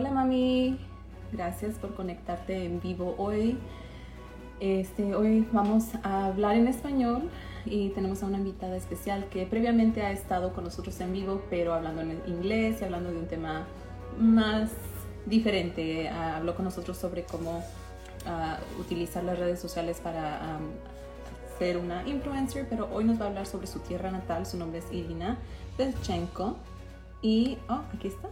Hola mami, gracias por conectarte en vivo hoy. Este, hoy vamos a hablar en español y tenemos a una invitada especial que previamente ha estado con nosotros en vivo, pero hablando en inglés y hablando de un tema más diferente. Ah, habló con nosotros sobre cómo ah, utilizar las redes sociales para ser una influencer, pero hoy nos va a hablar sobre su tierra natal. Su nombre es Irina Belchenko. Y, oh, aquí está.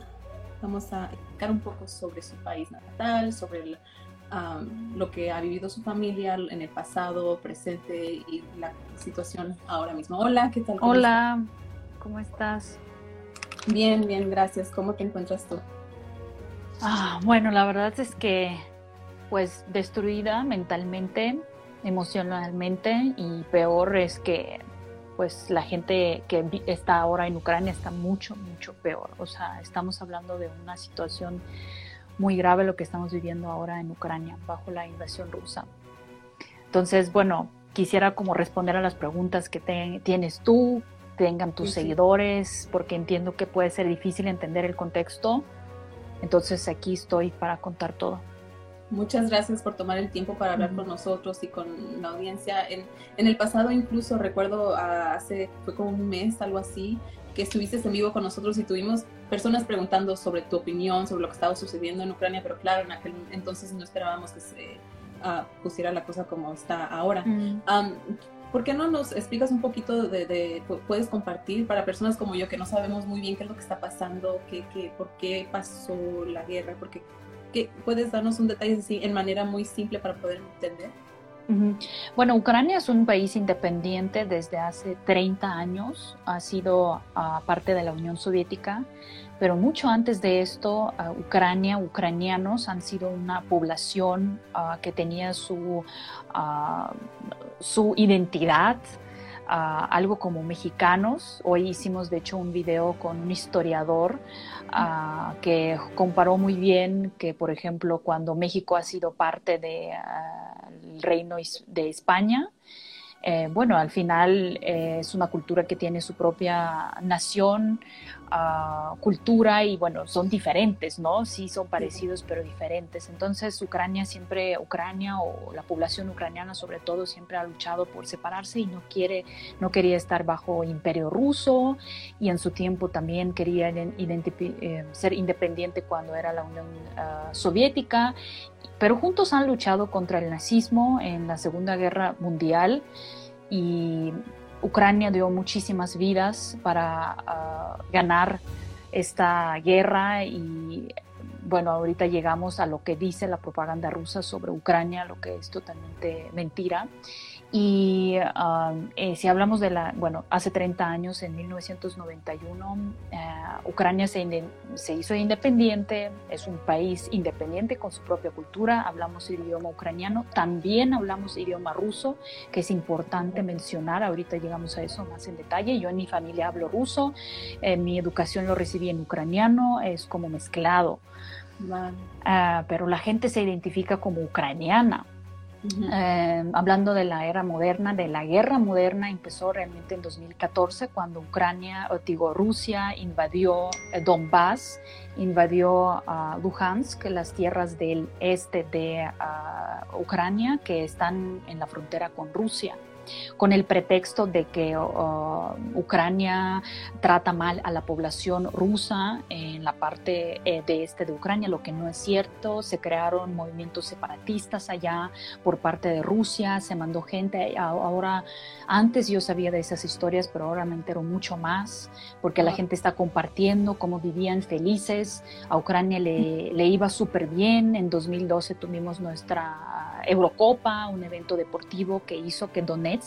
Vamos a explicar un poco sobre su país natal, sobre lo que ha vivido su familia en el pasado, presente y la situación ahora mismo. Hola, ¿qué tal? Hola, ¿cómo estás? Bien, bien, gracias. ¿Cómo te encuentras tú? Ah, bueno, la verdad es que pues destruida mentalmente, emocionalmente y peor es que pues la gente que está ahora en Ucrania está mucho, mucho peor. O sea, estamos hablando de una situación muy grave lo que estamos viviendo ahora en Ucrania bajo la invasión rusa. Entonces, bueno, quisiera como responder a las preguntas que tienes tú, tengan tus seguidores, porque entiendo que puede ser difícil entender el contexto. Entonces aquí estoy para contar todo. Muchas gracias por tomar el tiempo para hablar con nosotros y con la audiencia. En, en el pasado incluso recuerdo ah, hace, fue como un mes, algo así, que estuviste en vivo con nosotros y tuvimos personas preguntando sobre tu opinión, sobre lo que estaba sucediendo en Ucrania, pero claro, en aquel entonces no esperábamos que se uh, pusiera la cosa como está ahora. ¿Por qué no nos explicas un poquito de, puedes compartir para personas como yo que no sabemos muy bien qué es lo que está pasando, qué, qué, por qué pasó la guerra, por qué ¿Puedes darnos un detalle así en manera muy simple para poder entender? Bueno, Ucrania es un país independiente desde hace 30 años, ha sido ah, parte de la Unión Soviética, pero mucho antes de esto, ah, Ucrania, ucranianos han sido una población ah, que tenía su, su identidad, algo como mexicanos. Hoy hicimos de hecho un video con un historiador que comparó muy bien que, por ejemplo, cuando México ha sido parte del reino de España, eh, bueno, al final eh, es una cultura que tiene su propia nación, cultura y bueno, son diferentes, ¿no? Sí son parecidos pero diferentes. Entonces Ucrania siempre, Ucrania o la población ucraniana sobre todo siempre ha luchado por separarse y no quiere, no quería estar bajo imperio ruso y en su tiempo también quería eh, ser independiente cuando era la Unión ah, Soviética pero juntos han luchado contra el nazismo en la Segunda Guerra Mundial y Ucrania dio muchísimas vidas para ah, ganar esta guerra y bueno, ahorita llegamos a lo que dice la propaganda rusa sobre Ucrania, lo que es totalmente mentira. Y um, eh, si hablamos de la, bueno, hace 30 años, en 1991, eh, Ucrania se, se, hizo independiente, es un país independiente con su propia cultura, hablamos idioma ucraniano, también hablamos idioma ruso, que es importante mencionar, ahorita llegamos a eso más en detalle, yo en mi familia hablo ruso, eh, mi educación lo recibí en ucraniano, es como mezclado, ah, pero la gente se identifica como ucraniana eh, hablando de la era moderna, de la guerra moderna, empezó realmente en 2014 cuando Ucrania, digo, Rusia invadió eh, Donbass, invadió uh, Luhansk, las tierras del este de Ucrania que están en la frontera con Rusia con el pretexto de que uh, Ucrania trata mal a la población rusa en la parte eh, de este de Ucrania, lo que no es cierto. Se crearon movimientos separatistas allá por parte de Rusia, se mandó gente. Ahora, antes yo sabía de esas historias, pero ahora me entero mucho más porque la gente está compartiendo cómo vivían felices. A Ucrania le, le iba súper bien. En 2012 tuvimos nuestra Eurocopa, un evento deportivo que hizo que Donetsk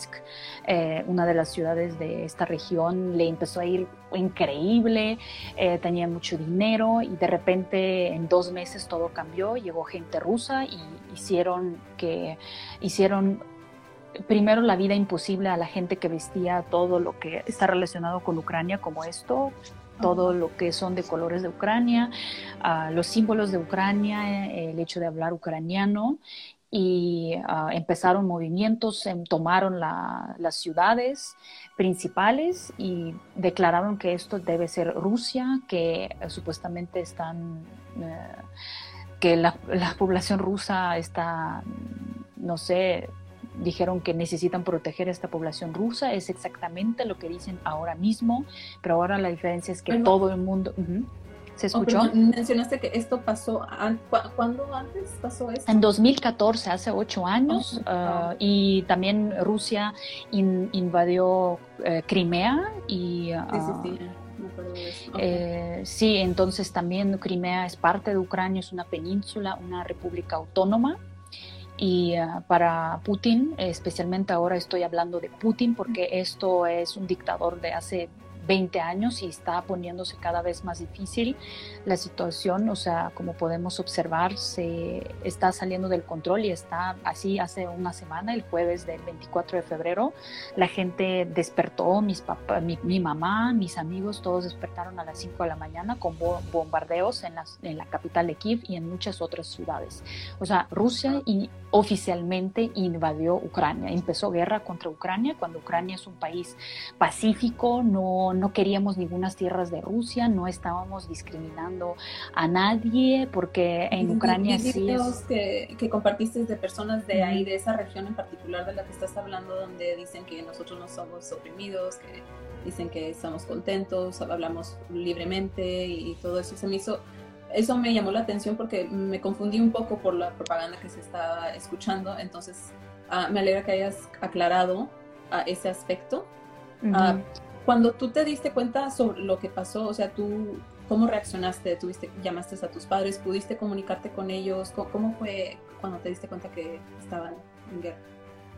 eh, una de las ciudades de esta región, le empezó a ir increíble, eh, tenía mucho dinero y de repente en dos meses todo cambió, llegó gente rusa y hicieron que hicieron primero la vida imposible a la gente que vestía todo lo que está relacionado con Ucrania como esto, todo lo que son de colores de Ucrania, los símbolos de Ucrania, el hecho de hablar ucraniano y ah, empezaron movimientos, em, tomaron las ciudades principales y declararon que esto debe ser Rusia, que eh, supuestamente están, eh, que la, la, población rusa está, no sé, dijeron que necesitan proteger a esta población rusa, es exactamente lo que dicen ahora mismo, pero ahora la diferencia es que todo el mundo... ¿Se oh, escuchó? mencionaste que esto pasó, ¿cuándo antes pasó esto? En 2014, hace ocho años, ah, y también Rusia invadió eh, Crimea y... sí, sí, ah, eh, sí, entonces también Crimea es parte de Ucrania, es una península, una república autónoma. Y ah, para Putin, especialmente ahora estoy hablando de Putin porque esto es un dictador de hace 20 años y está poniéndose cada vez más difícil la situación, o sea, como podemos observar, se está saliendo del control y está así hace una semana, el jueves del 24 de febrero, la gente despertó, mis papá, mi, mamá, mis amigos, todos despertaron a las 5 de la mañana con bombardeos en, en la capital de Kiev y en muchas otras ciudades. O sea, Rusia y oficialmente invadió Ucrania, empezó guerra contra Ucrania cuando Ucrania es un país pacífico, no no, queríamos ninguna tierras de Rusia, no estábamos discriminando a nadie, porque en Ucrania sí. que, que, compartiste de personas de ahí, de esa región en particular de la que estás hablando, donde dicen que nosotros no somos oprimidos, que dicen que estamos contentos, hablamos libremente y todo eso se me hizo eso me llamó la atención porque me confundí un poco por la propaganda que se estaba escuchando, entonces ah, me alegra que hayas aclarado ah, ese aspecto. Cuando tú te diste cuenta sobre lo que pasó, o sea, tú, ¿cómo reaccionaste? ¿Tuviste, llamaste a tus padres? ¿Pudiste comunicarte con ellos? ¿Cómo, fue cuando te diste cuenta que estaban en guerra?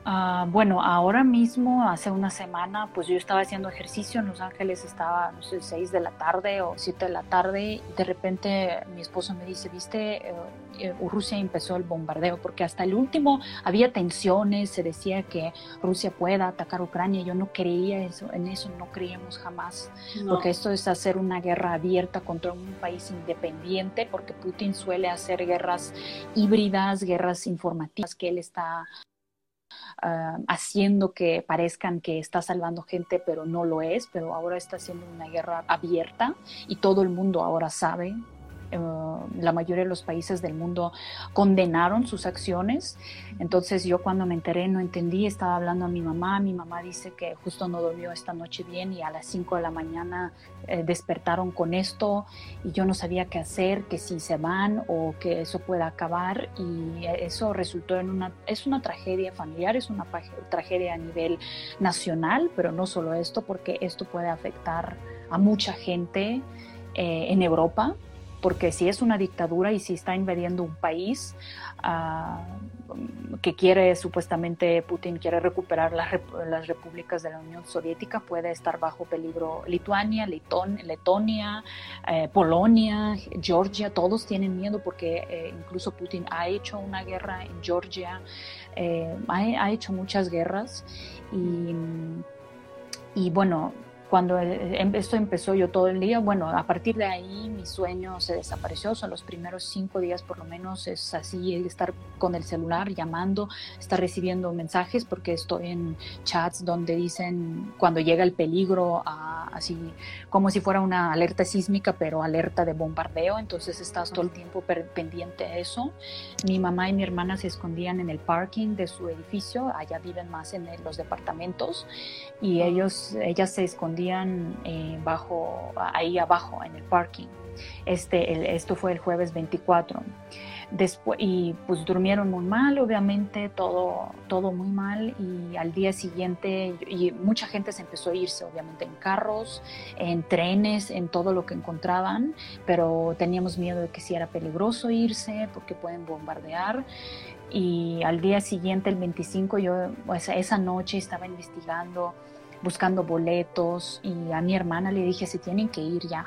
Ah, bueno, ahora mismo, hace una semana, pues yo estaba haciendo ejercicio en Los Ángeles, estaba, no sé, 6 de la tarde o 7 de la tarde, y de repente mi esposo me dice, viste, eh, Rusia empezó el bombardeo, porque hasta el último había tensiones, se decía que Rusia pueda atacar Ucrania, yo no creía eso, en eso no creíamos jamás, porque esto es hacer una guerra abierta contra un país independiente, porque Putin suele hacer guerras híbridas, guerras informativas, que él está Ah, haciendo que parezcan que está salvando gente, pero no lo es, pero ahora está haciendo una guerra abierta y todo el mundo ahora sabe eh, la mayoría de los países del mundo condenaron sus acciones. Entonces yo cuando me enteré no entendí, estaba hablando a mi mamá, mi mamá dice que justo no durmió esta noche bien y a las 5 de la mañana eh, despertaron con esto y yo no sabía qué hacer, que si se van o que eso pueda acabar y eso resultó en una, es una tragedia familiar, es una tragedia a nivel nacional, pero no solo esto, porque esto puede afectar a mucha gente eh, en Europa porque si es una dictadura y si está invadiendo un país ah, que quiere supuestamente Putin quiere recuperar las, repúblicas de la Unión Soviética, puede estar bajo peligro Lituania, Letonia, eh, Polonia, Georgia, todos tienen miedo porque eh, incluso Putin ha hecho una guerra en Georgia, eh, ha, hecho muchas guerras y, y bueno, cuando em, esto empezó yo todo el día, bueno, a partir de ahí mi sueño se desapareció, son los primeros cinco días por lo menos es así, estar con el celular llamando, estar recibiendo mensajes porque estoy en chats donde dicen cuando llega el peligro, así como si fuera una alerta sísmica, pero alerta de bombardeo, entonces estás todo el tiempo pendiente de eso. Mi mamá y mi hermana se escondían en el parking de su edificio, allá viven más en los departamentos y ellos, ellas se escondían eh, bajo, ahí abajo en el parking. Este, esto fue el jueves 24. Después, y pues durmieron muy mal, obviamente, todo, todo muy mal. Y al día siguiente, y mucha gente se empezó a irse, obviamente, en carros, en trenes, en todo lo que encontraban, pero teníamos miedo de que si era peligroso irse porque pueden bombardear. Y al día siguiente, el 25, yo esa noche estaba investigando buscando boletos y a mi hermana le dije, se tienen que ir ya.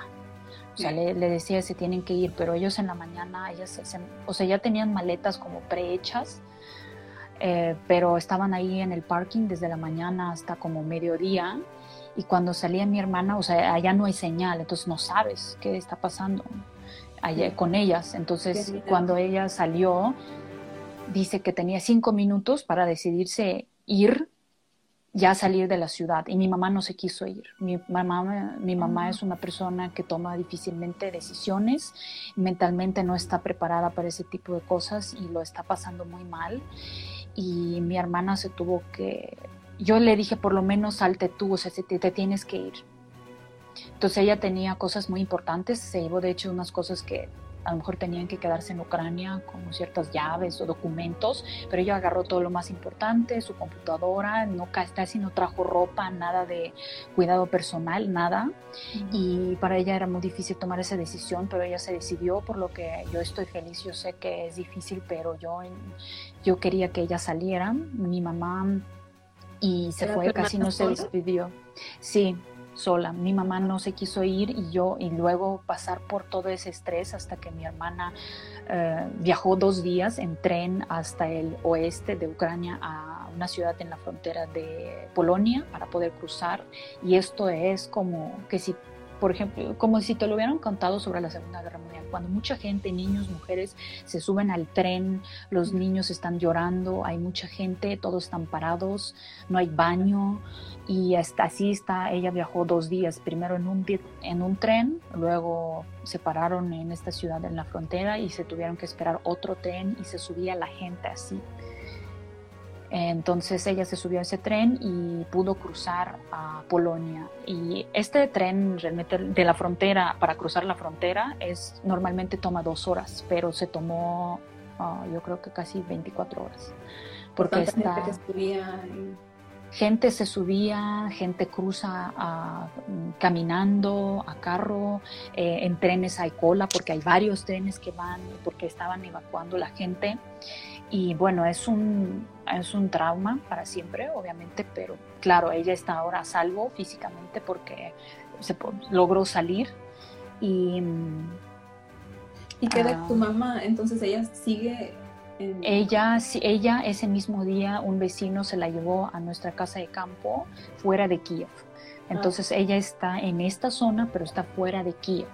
O sea, le, decía, se tienen que ir, pero ellos en la mañana, ellas, o sea, ya tenían maletas como prehechas, eh, pero estaban ahí en el parking desde la mañana hasta como mediodía. Y cuando salía mi hermana, o sea, allá no hay señal, entonces no sabes qué está pasando allá con ellas. Entonces, cuando ella salió, dice que tenía cinco minutos para decidirse ir ya salir de la ciudad y mi mamá no se quiso ir. Mi mamá, mi mamá es una persona que toma difícilmente decisiones, mentalmente no está preparada para ese tipo de cosas y lo está pasando muy mal. Y mi hermana se tuvo que, yo le dije por lo menos salte tú, o sea, te, te tienes que ir. Entonces ella tenía cosas muy importantes, se llevó de hecho unas cosas que a lo mejor tenían que quedarse en Ucrania como ciertas llaves o documentos, pero ella agarró todo lo más importante, su computadora, no casi no trajo ropa, nada de cuidado personal, nada. Y para ella era muy difícil tomar esa decisión, pero ella se decidió, por lo que yo estoy feliz, yo sé que es difícil, pero yo, yo quería que ella saliera, mi mamá, y se fue, casi no se despidió. Sí, sola. Mi mamá no se quiso ir y yo, y luego pasar por todo ese estrés hasta que mi hermana eh, viajó dos días en tren hasta el oeste de Ucrania a una ciudad en la frontera de Polonia para poder cruzar. Y esto es como que si, por ejemplo, como si te lo hubieran contado sobre la Segunda Guerra Mundial cuando mucha gente, niños, mujeres, se suben al tren, los niños están llorando, hay mucha gente, todos están parados, no hay baño y hasta así está, ella viajó dos días, primero en un, en un tren, luego se pararon en esta ciudad en la frontera y se tuvieron que esperar otro tren y se subía la gente así. Entonces ella se subió a ese tren y pudo cruzar a Polonia. Y este tren realmente de la frontera, para cruzar la frontera, es normalmente toma dos horas, pero se tomó ah, yo creo que casi 24 horas. Porque esta, gente, subía gente se subía, gente cruza ah, caminando a carro, eh, en trenes hay cola porque hay varios trenes que van porque estaban evacuando la gente. Y bueno, es un, es un trauma para siempre, obviamente, pero claro, ella está ahora a salvo físicamente porque se logró salir. Y, ¿Y qué de tu ah, mamá? Entonces ella sigue... Ella, ella ese mismo día un vecino se la llevó a nuestra casa de campo fuera de Kiev. Entonces ah. ella está en esta zona, pero está fuera de Kiev.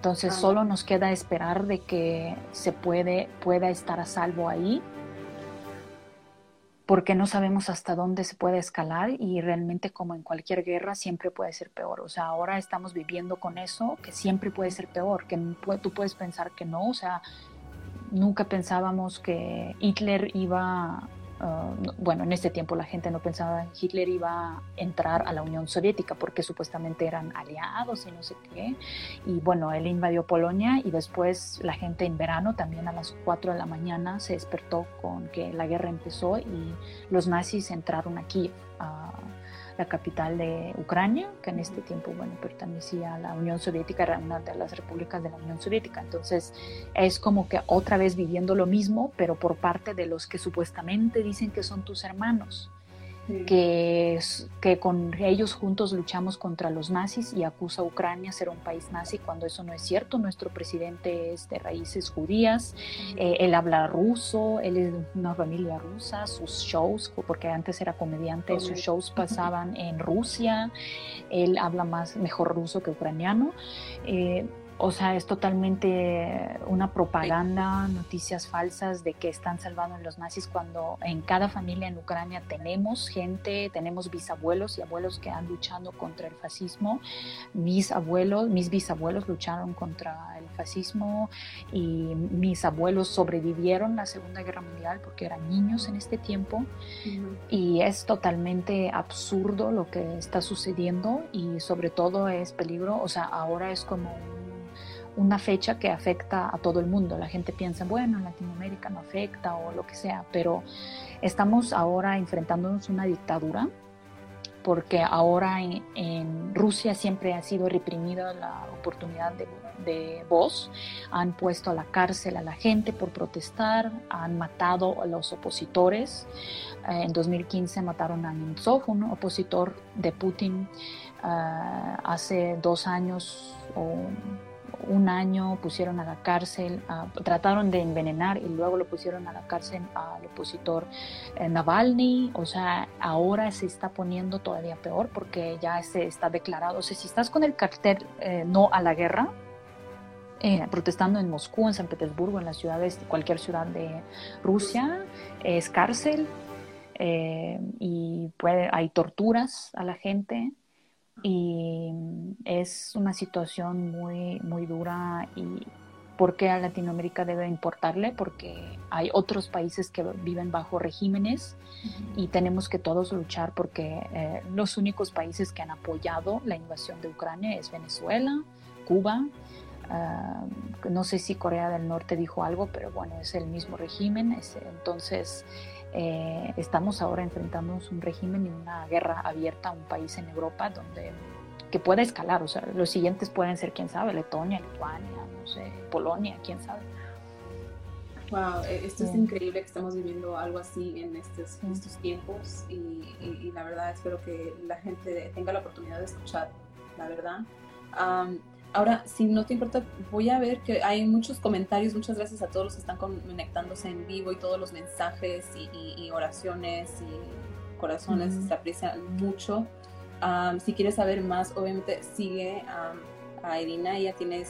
Entonces solo nos queda esperar de que se puede, pueda estar a salvo ahí, porque no sabemos hasta dónde se puede escalar y realmente como en cualquier guerra siempre puede ser peor. O sea, ahora estamos viviendo con eso, que siempre puede ser peor, que tú puedes pensar que no, o sea, nunca pensábamos que Hitler iba Ah, bueno, en este tiempo la gente no pensaba que Hitler iba a entrar a la Unión Soviética porque supuestamente eran aliados y no sé qué. Y bueno, él invadió Polonia y después la gente en verano, también a las 4 de la mañana, se despertó con que la guerra empezó y los nazis entraron aquí la capital de Ucrania, que en este tiempo, bueno, pertenecía a la Unión Soviética, era una de las repúblicas de la Unión Soviética. Entonces, es como que otra vez viviendo lo mismo, pero por parte de los que supuestamente dicen que son tus hermanos que, que con ellos juntos luchamos contra los nazis y acusa a Ucrania ser un país nazi cuando eso no es cierto. Nuestro presidente es de raíces judías, eh, él habla ruso, él es de una familia rusa, sus shows, porque antes era comediante, sus shows pasaban en Rusia, él habla más mejor ruso que ucraniano. Eh, o sea, es totalmente una propaganda, noticias falsas de que están salvando a los nazis cuando en cada familia en Ucrania tenemos gente, tenemos bisabuelos y abuelos que han luchado contra el fascismo. Mis abuelos, mis bisabuelos lucharon contra el fascismo y mis abuelos sobrevivieron la Segunda Guerra Mundial porque eran niños en este tiempo. Y es totalmente absurdo lo que está sucediendo y sobre todo es peligro, o sea, ahora es como un una fecha que afecta a todo el mundo. La gente piensa, bueno, en Latinoamérica no afecta o lo que sea, pero estamos ahora enfrentándonos a una dictadura porque ahora en, Rusia siempre ha sido reprimida la oportunidad de, voz, han puesto a la cárcel a la gente por protestar, han matado a los opositores. Eh, en 2015 mataron a Nemtsov, un opositor de Putin. Eh, hace dos años o un año pusieron a la cárcel, trataron de envenenar y luego lo pusieron a la cárcel al opositor eh, Navalny, o sea, ahora se está poniendo todavía peor porque ya se está declarado, o sea, si estás con el cartel eh, no a la guerra, eh, protestando en Moscú, en San Petersburgo, en las ciudades, cualquier ciudad de Rusia, es cárcel eh, y puede, hay torturas a la gente y es una situación muy, muy dura y ¿por qué a Latinoamérica debe importarle? Porque hay otros países que viven bajo regímenes y tenemos que todos luchar porque eh, los únicos países que han apoyado la invasión de Ucrania es Venezuela, Cuba, Ah, no sé si Corea del Norte dijo algo, pero bueno, es el mismo régimen. entonces, eh, estamos ahora enfrentándonos un régimen y una guerra abierta a un país en Europa donde que puede escalar. O sea, los siguientes pueden ser, quién sabe, Letonia, Lituania, no sé, Polonia, quién sabe. Wow, e, esto es increíble que estamos viviendo algo así en estos, estos tiempos y, la verdad espero que la gente tenga la oportunidad de escuchar, la verdad. Ahora, si no te importa, voy a ver que hay muchos comentarios. Muchas gracias a todos los que están conectándose en vivo y todos los mensajes y, oraciones y corazones. Se aprecian mucho. si quieres saber más, obviamente sigue a Irina. Ella tiene,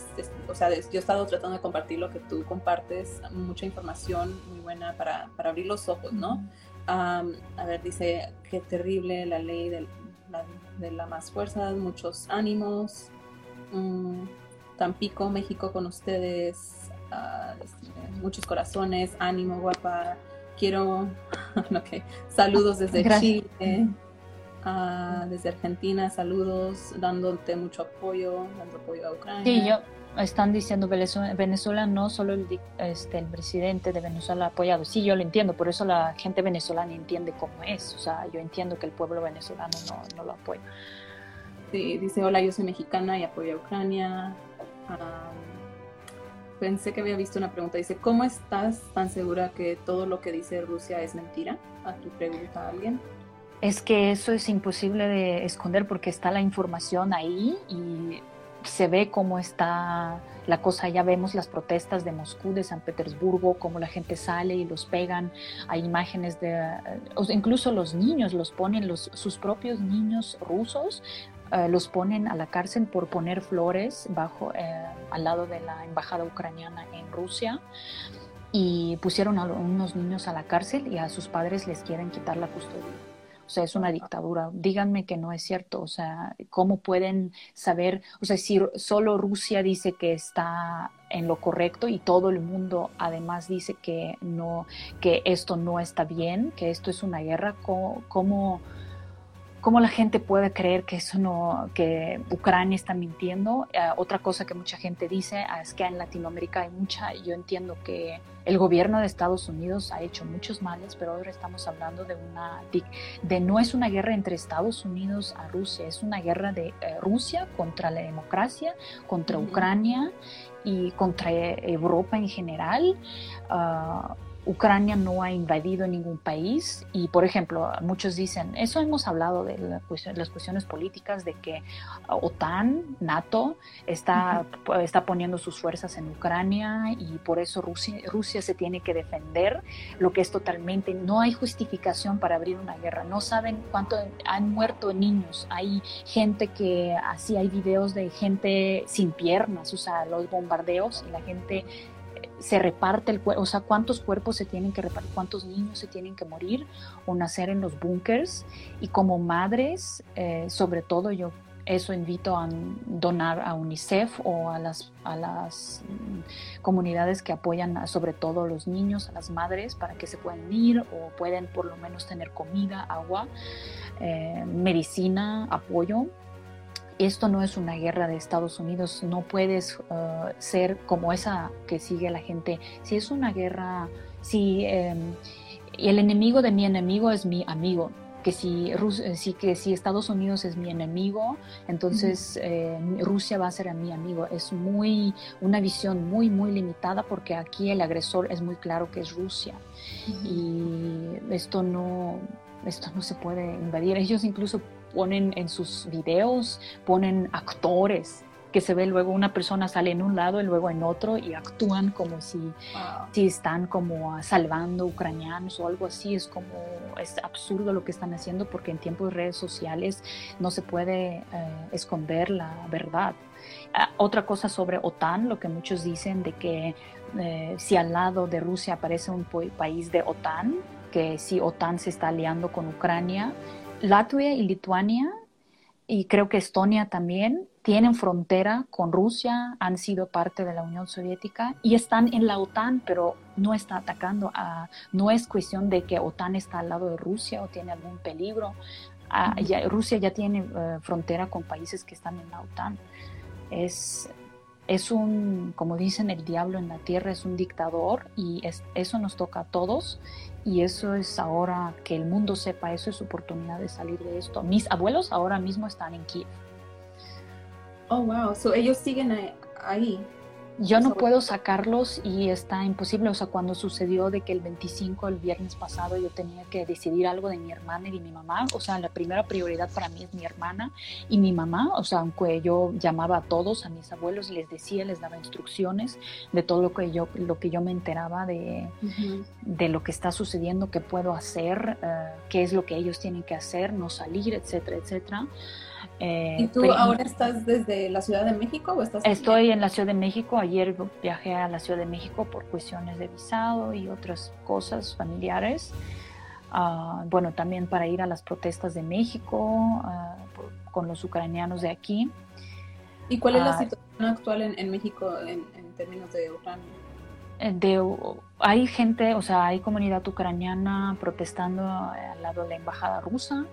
o sea, yo he estado tratando de compartir lo que tú compartes. Mucha información muy buena para, para abrir los ojos, ¿no? a ver, dice, qué terrible la ley de la, de la más fuerza, muchos ánimos. Mm, Tampico, México con ustedes. Ah, este, muchos corazones, ánimo, guapa. Quiero, okay. saludos desde Chile, ah, desde Argentina, saludos, dándote mucho apoyo, dando apoyo a Ucrania. Sí, yo, están diciendo Venezuela, Venezuela no solo el, este, el presidente de Venezuela ha apoyado, sí, yo lo entiendo, por eso la gente venezolana entiende cómo es, o sea, yo entiendo que el pueblo venezolano no, no lo apoya dice, hola, yo soy mexicana y apoyo a Ucrania. pensé que había visto una pregunta. Dice, ¿cómo estás tan segura que todo lo que dice Rusia es mentira? A tu pregunta a alguien. Es que eso es imposible de esconder porque está la información ahí y se ve cómo está la cosa. Ya vemos las protestas de Moscú, de San Petersburgo, cómo la gente sale y los pegan. Hay imágenes de, incluso los niños los ponen, los, sus propios niños rusos eh, los ponen a la cárcel por poner flores bajo, eh, al lado de la embajada ucraniana en Rusia y pusieron a unos niños a la cárcel y a sus padres les quieren quitar la custodia. O sea, es una dictadura. Díganme que no es cierto. O sea, ¿cómo pueden saber? O sea, si solo Rusia dice que está en lo correcto y todo el mundo además dice que no, que esto no está bien, que esto es una guerra, ¿cómo, cómo ¿Cómo la gente puede creer que eso no, que Ucrania está mintiendo? Eh, otra cosa que mucha gente dice ah, es que en Latinoamérica hay mucha, yo entiendo que el gobierno de Estados Unidos ha hecho muchos males, pero ahora estamos hablando de una, de, no es una guerra entre Estados Unidos a Rusia, es una guerra de eh, Rusia contra la democracia, contra Ucrania y contra Europa en general. Uh, Ucrania no ha invadido ningún país y, por ejemplo, muchos dicen, eso hemos hablado de las cuestiones políticas, de que OTAN, NATO, está, está poniendo sus fuerzas en Ucrania y por eso Rusia, Rusia se tiene que defender, lo que es totalmente, no hay justificación para abrir una guerra, no saben cuánto han muerto niños, hay gente que, así hay videos de gente sin piernas, o sea, los bombardeos y la gente se reparte el cuerpo, o sea, cuántos cuerpos se tienen que repartir, cuántos niños se tienen que morir o nacer en los búnkers. Y como madres, eh, sobre todo yo eso invito a donar a UNICEF o a las, a las mm, comunidades que apoyan sobre todo a los niños, a las madres, para que se puedan ir o pueden por lo menos tener comida, agua, eh, medicina, apoyo esto no es una guerra de Estados Unidos, no puedes uh, ser como esa que sigue la gente. Si es una guerra, si em, el enemigo de mi enemigo es mi amigo, que si, eh, que si Estados Unidos es mi enemigo, entonces eh, Rusia va a ser mi amigo. Es muy una visión muy muy limitada porque aquí el agresor es muy claro que es Rusia y esto no esto no se puede invadir. Ellos incluso ponen en sus videos, ponen actores que se ve luego una persona sale en un lado y luego en otro y actúan como si, si están como salvando ucranianos o algo así. Es como, es absurdo lo que están haciendo porque en tiempos de redes sociales no se puede eh, esconder la verdad. Ah, otra cosa sobre OTAN, lo que muchos dicen de que eh, si al lado de Rusia aparece un país de OTAN, que si OTAN se está aliando con Ucrania, Latvia y Lituania y creo que Estonia también tienen frontera con Rusia, han sido parte de la Unión Soviética y están en la OTAN, pero no está atacando a, no es cuestión de que OTAN está al lado de Rusia o tiene algún peligro. Ah, Rusia ya tiene eh, frontera con países que están en la OTAN. Es, es un, como dicen, el diablo en la tierra es un dictador y eso nos toca a todos y eso es ahora que el mundo sepa, eso es oportunidad de salir de esto. Mis abuelos ahora mismo están en Kiev. Oh, wow, so ellos siguen ahí. Yo no puedo sacarlos y está imposible. O sea, cuando sucedió de que el 25, el viernes pasado, yo tenía que decidir algo de mi hermana y de mi mamá. O sea, la primera prioridad para mí es mi hermana y mi mamá. O sea, aunque yo llamaba a todos, a mis abuelos, les decía, les daba instrucciones de todo lo que yo, lo que yo me enteraba de, de lo que está sucediendo, qué puedo hacer, eh, qué es lo que ellos tienen que hacer, no salir, etcétera, etcétera. Eh, ¿Y tú ahora estás desde la Ciudad de México o estás? Estoy en la Ciudad de México. Ayer viajé a la Ciudad de México por cuestiones de visado y otras cosas familiares. Ah, bueno, también para ir a las protestas de México ah, con los ucranianos de aquí. ¿Y cuál es la ah, situación actual en, México en, términos de Ucrania? De, hay gente, o sea, hay comunidad ucraniana protestando al lado de la embajada rusa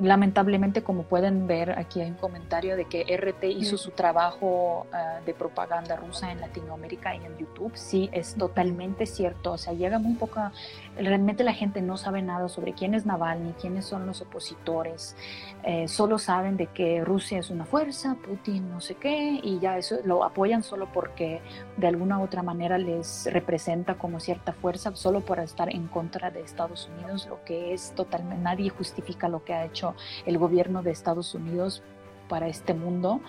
lamentablemente, como pueden ver, aquí hay un comentario de que RT hizo su trabajo ah, de propaganda rusa en Latinoamérica y en YouTube. Sí, es totalmente cierto. O sea, llega muy poca. Realmente la gente no sabe nada sobre quién es Navalny, quiénes son los opositores. Eh, solo saben de que Rusia es una fuerza, Putin no sé qué, y ya eso lo apoyan solo porque de alguna u otra manera les representa como cierta fuerza, solo por estar en contra de Estados Unidos, lo que es totalmente. Nadie justifica lo que ha hecho el gobierno de Estados Unidos para este mundo.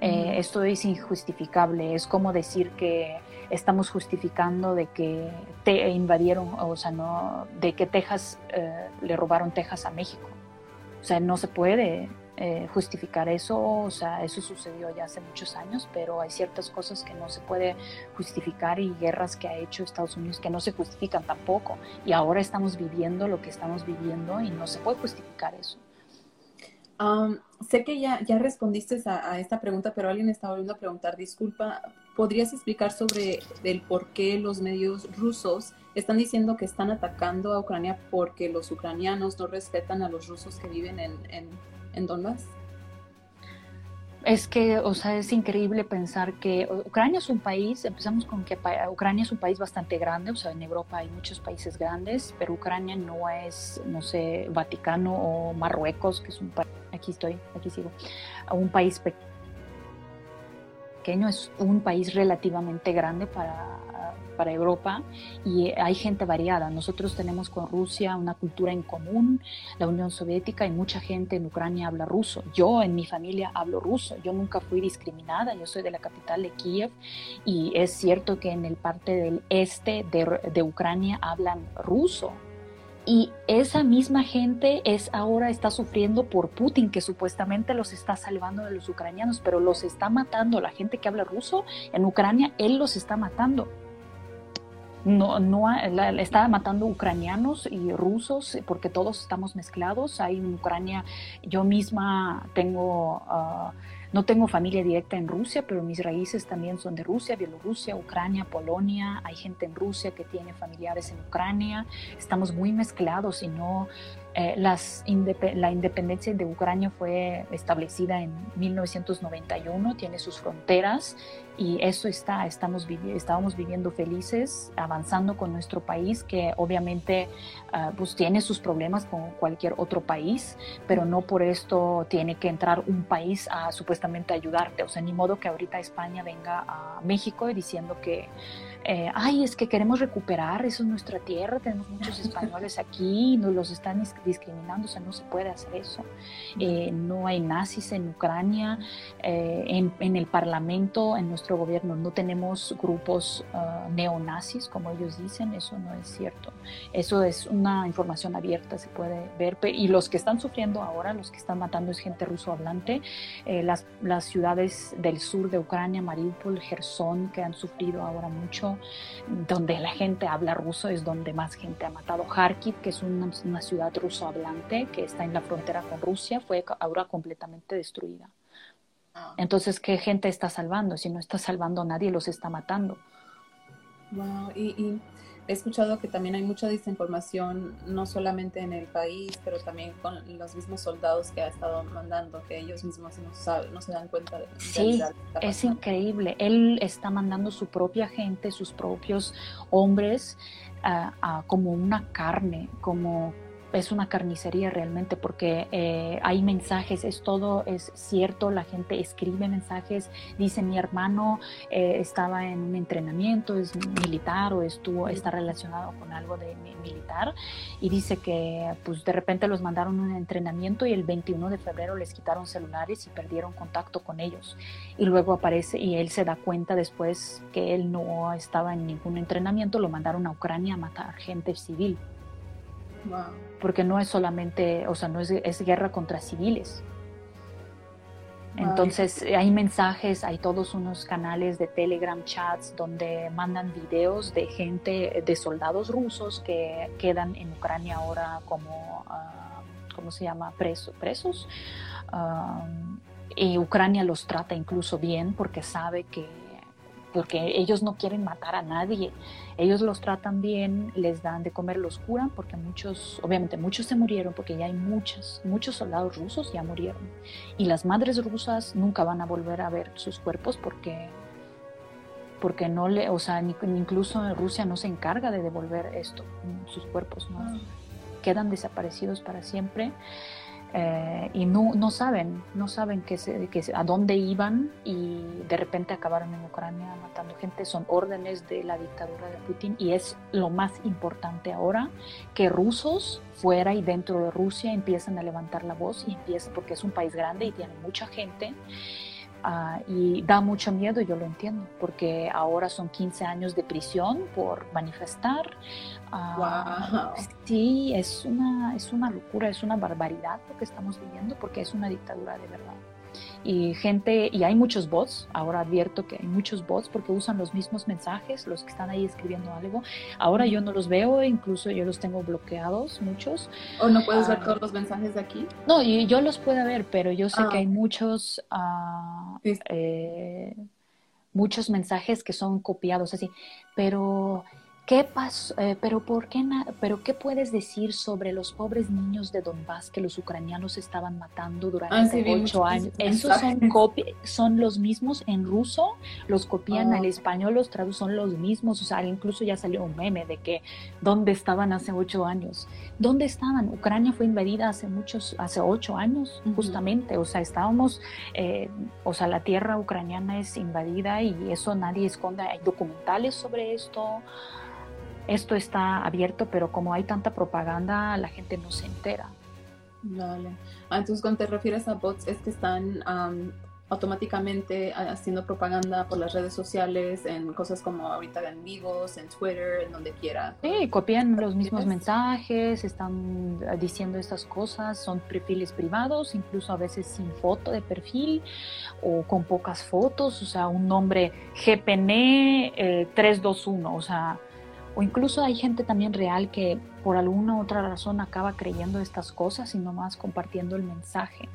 Eh, esto es injustificable, es como decir que estamos justificando de que te invadieron, o sea, no, de que Texas eh, le robaron Texas a México. O sea, no se puede eh, justificar eso, o sea, eso sucedió ya hace muchos años, pero hay ciertas cosas que no se puede justificar y guerras que ha hecho Estados Unidos que no se justifican tampoco. Y ahora estamos viviendo lo que estamos viviendo y no se puede justificar eso sé que ya, ya respondiste a, esta pregunta, pero alguien está volviendo a preguntar, disculpa, ¿podrías explicar sobre el por qué los medios rusos están diciendo que están atacando a Ucrania porque los ucranianos no respetan a los rusos que viven en, en, en Donbass? Es que, o sea, es increíble pensar que Ucrania es un país, empezamos con que Ucrania es un país bastante grande, o sea, en Europa hay muchos países grandes, pero Ucrania no es, no sé, Vaticano o Marruecos, que es un país, aquí estoy, aquí sigo, un país pequeño, es un país relativamente grande para para Europa y hay gente variada. Nosotros tenemos con Rusia una cultura en común, la Unión Soviética y mucha gente en Ucrania habla ruso. Yo en mi familia hablo ruso, yo nunca fui discriminada, yo soy de la capital de Kiev y es cierto que en el parte del este de, de Ucrania hablan ruso, y esa misma gente es ahora está sufriendo por Putin, que supuestamente los está salvando de los ucranianos, pero los está matando. La gente que habla ruso en Ucrania, él los está matando no, no está matando ucranianos y rusos porque todos estamos mezclados. Hay en Ucrania, yo misma tengo, ah, no tengo familia directa en Rusia, pero mis raíces también son de Rusia, Bielorrusia, Ucrania, Polonia. Hay gente en Rusia que tiene familiares en Ucrania. Estamos muy mezclados y no, eh, las la independencia de Ucrania fue establecida en 1991, tiene sus fronteras y eso está, estamos estábamos viviendo felices, avanzando con nuestro país, que obviamente ah, pues tiene sus problemas como cualquier otro país, pero no por esto tiene que entrar un país a supuestamente ayudarte. O sea, ni modo que ahorita España venga a México diciendo que eh, ay, es que queremos recuperar, eso es nuestra tierra, tenemos muchos españoles aquí, nos los están discriminando, o sea, no se puede hacer eso. Eh, no hay nazis en Ucrania, eh, en, en, el Parlamento, en nuestro gobierno, no tenemos grupos ah, neonazis, como ellos dicen, eso no es cierto. Eso es una información abierta, se puede ver, y los que están sufriendo ahora, los que están matando es gente ruso hablante, las, las ciudades del sur de Ucrania, Mariupol, Gerson, que han sufrido ahora mucho, donde la gente habla ruso es donde más gente ha matado. Kharkiv, que es una, ciudad ruso hablante que está en la frontera con Rusia, fue ahora completamente destruida. Ah. Entonces, ¿qué gente está salvando? Si no está salvando a nadie, los está matando. Wow. y he escuchado que también hay mucha desinformación, no solamente en el país, pero también con los mismos soldados que ha estado mandando, que ellos mismos no, se dan cuenta de Sí, es increíble. Él está mandando su propia gente, sus propios hombres, como una carne, como es una carnicería realmente porque eh, hay mensajes, es todo, es cierto, la gente escribe mensajes, dice mi hermano eh, estaba en un entrenamiento, es militar o estuvo, está relacionado con algo de militar y dice que pues de repente los mandaron a un entrenamiento y el 21 de febrero les quitaron celulares y perdieron contacto con ellos y luego aparece y él se da cuenta después que él no estaba en ningún entrenamiento, lo mandaron a Ucrania a matar gente civil. Porque no es solamente, o sea, no es, es guerra contra civiles. Entonces hay mensajes, hay todos unos canales de Telegram chats donde mandan videos de gente, de soldados rusos que quedan en Ucrania ahora como, uh, ¿cómo se llama? Preso, presos. y Ucrania los trata incluso bien porque sabe que porque ellos no quieren matar a nadie. Ellos los tratan bien, les dan de comer, los curan, porque muchos, obviamente muchos se murieron, porque ya hay muchos, muchos soldados rusos ya murieron. Y las madres rusas nunca van a volver a ver sus cuerpos porque, porque no le, o sea, incluso Rusia no se encarga de devolver esto, sus cuerpos, ¿no? Ah. Quedan desaparecidos para siempre. Eh, y no, no, saben, no saben que, que a dónde iban y de repente acabaron en Ucrania matando gente. Son órdenes de la dictadura de Putin y es lo más importante ahora que rusos fuera y dentro de Rusia empiezan a levantar la voz y empiezan, porque es un país grande y tiene mucha gente Ah, y da mucho miedo, yo lo entiendo, porque ahora son 15 años de prisión por manifestar. Ah, sí, es una, es una locura, es una barbaridad lo que estamos viviendo, porque es una dictadura de verdad y gente, y hay muchos bots, ahora advierto que hay muchos bots porque usan los mismos mensajes, los que están ahí escribiendo algo. Ahora yo no los veo, incluso yo los tengo bloqueados, muchos. ¿O no puedes ver ah, todos los mensajes de aquí? No, y yo los puedo ver, pero yo sé que hay ah. muchos, uh, eh, muchos mensajes que son copiados así, pero ¿Qué pasó? Eh, pero, ¿por qué ¿Pero qué puedes decir sobre los pobres niños de Donbass que los ucranianos estaban matando durante ah, ocho años? Esos son, son los mismos en ruso, los copian al oh. español, los traducen, son los mismos. O sea, incluso ya salió un meme de que dónde estaban hace ocho años. ¿Dónde estaban? Ucrania fue invadida hace muchos, hace ocho años, justamente. O sea, estábamos, eh, o sea, la tierra ucraniana es invadida y eso nadie esconde. Hay documentales sobre esto esto está abierto, pero como hay tanta propaganda, la gente no se entera. Vale. Ah, entonces, cuando te refieres a bots, es que están automáticamente haciendo propaganda por las redes sociales, en cosas como ahorita en vivos, en Twitter, en donde quiera. Sí, copian los mismos mensajes, están diciendo estas cosas, son perfiles privados, incluso a veces sin foto de perfil o con pocas fotos, o sea, un nombre GPN 321, o sea, o incluso hay gente también real que por alguna otra razón acaba creyendo estas cosas y nomás compartiendo el mensaje,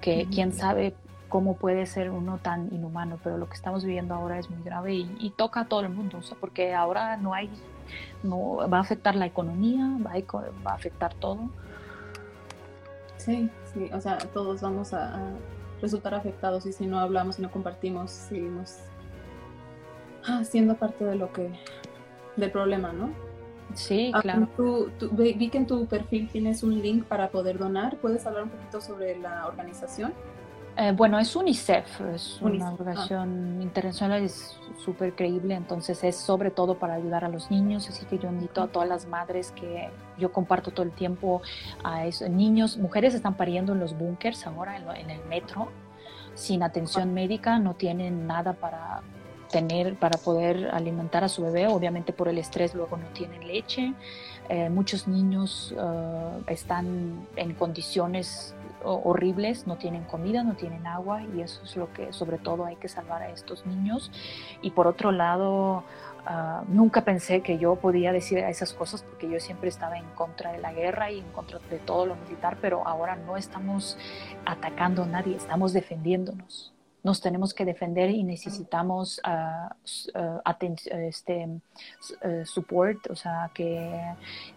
que quién sabe cómo puede ser uno tan inhumano, pero lo que estamos viviendo ahora es muy grave y, toca a todo el mundo, porque ahora no hay, no va a afectar la economía, va a, afectar todo. Sí, sí, o sea, todos vamos a, a resultar afectados y si no hablamos y no compartimos, seguimos siendo parte de lo que del problema, ¿no? Sí, ah, claro. vi que en tu perfil tienes un link para poder donar. ¿Puedes hablar un poquito sobre la organización? Eh, bueno, es UNICEF, es una ah. organización internacional, es súper creíble, entonces es sobre todo para ayudar a los niños, así que yo invito a todas las madres que yo comparto todo el tiempo a esos niños, mujeres están pariendo en los búnkers ahora en, el metro, sin atención médica, no tienen nada para tener, para poder alimentar a su bebé, obviamente por el estrés luego no tienen leche, eh, muchos niños eh, están en condiciones horribles, no tienen comida, no tienen agua y eso es lo que sobre todo hay que salvar a estos niños. Y por otro lado, ah, nunca pensé que yo podía decir esas cosas porque yo siempre estaba en contra de la guerra y en contra de todo lo militar, pero ahora no estamos atacando a nadie, estamos defendiéndonos nos tenemos que defender y necesitamos uh, este, uh, support, o sea, que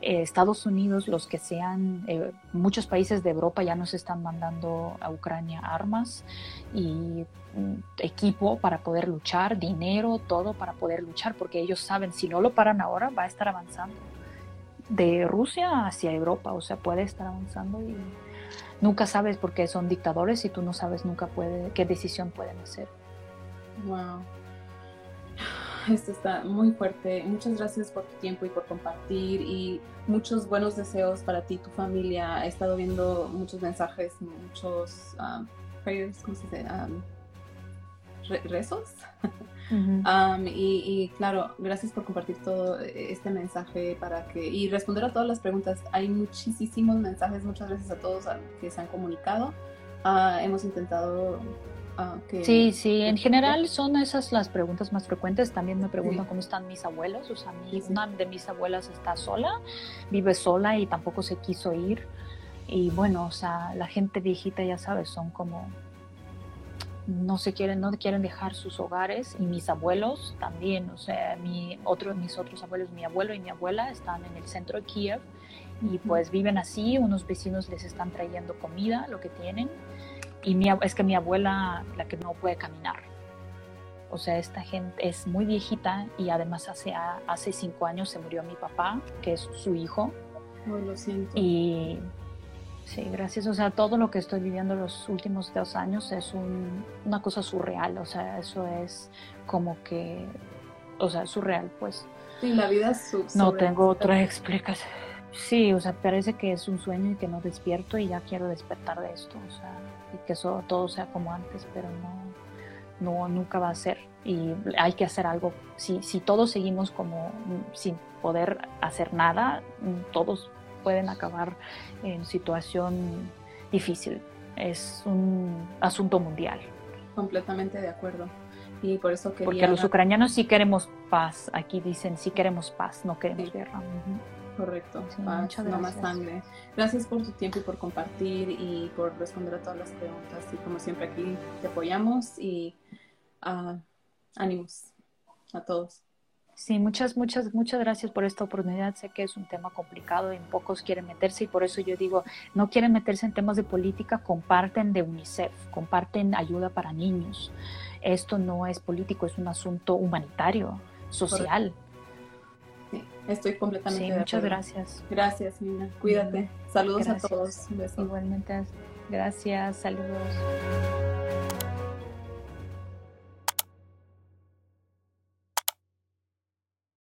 eh, Estados Unidos, los que sean, eh, muchos países de Europa ya nos están mandando a Ucrania armas y mm, equipo para poder luchar, dinero, todo para poder luchar, porque ellos saben, si no lo paran ahora, va a estar avanzando de Rusia hacia Europa, o sea, puede estar avanzando y nunca sabes porque son dictadores y tú no sabes nunca puede, qué decisión pueden hacer. Wow. Esto está muy fuerte. Muchas gracias por tu tiempo y por compartir y muchos buenos deseos para ti y tu familia. He estado viendo muchos mensajes, muchos um, ¿cómo se dice? Um, rezos. y, claro, gracias por compartir todo este mensaje para que y responder a todas las preguntas. Hay muchísimos mensajes, muchas gracias a todos que se han comunicado. Ah, hemos intentado ah, que... Sí, sí, en general son esas las preguntas más frecuentes. También me preguntan cómo están mis abuelos. O sea, una de mis abuelas está sola, vive sola y tampoco se quiso ir. Y bueno, o sea, la gente viejita, ya sabes, son como no se quieren, no quieren dejar sus hogares y mis abuelos también, o sea, mi otro, mis otros abuelos, mi abuelo y mi abuela están en el centro de Kiev y pues viven así, unos vecinos les están trayendo comida, lo que tienen, y mi, es que mi abuela, la que no puede caminar, o sea, esta gente es muy viejita y además hace, hace cinco años se murió mi papá, que es su hijo. lo siento. Y Sí, gracias. O sea, todo lo que estoy viviendo los últimos dos años es una cosa surreal. O sea, eso es como que, o sea, surreal, pues. Sí, la vida es No tengo otra explicación. Sí, o sea, parece que es un sueño y que no despierto y ya quiero despertar de esto. O sea, y que eso, todo sea como antes, pero no, no, nunca va a ser. Y hay que hacer algo. Si, si todos seguimos como sin poder hacer nada, todos pueden acabar en situación difícil. Es un asunto mundial. Completamente de acuerdo. Y por eso quería... Porque los ucranianos sí queremos paz. Aquí dicen sí queremos paz, no queremos guerra. Correcto, paz, no más sangre. Gracias por tu tiempo y por compartir y por responder a todas las preguntas. Y como siempre aquí te apoyamos y uh, ánimos a todos. Sí, muchas, muchas, muchas gracias por esta oportunidad. Sé que es un tema complicado y pocos quieren meterse y por eso yo digo, no quieren meterse en temas de política, comparten de UNICEF, comparten ayuda para niños. Esto no es político, es un asunto humanitario, social. Sí, estoy completamente sí, muchas gracias. Gracias, Nina. Cuídate. Saludos a todos. Igualmente. Gracias. Saludos.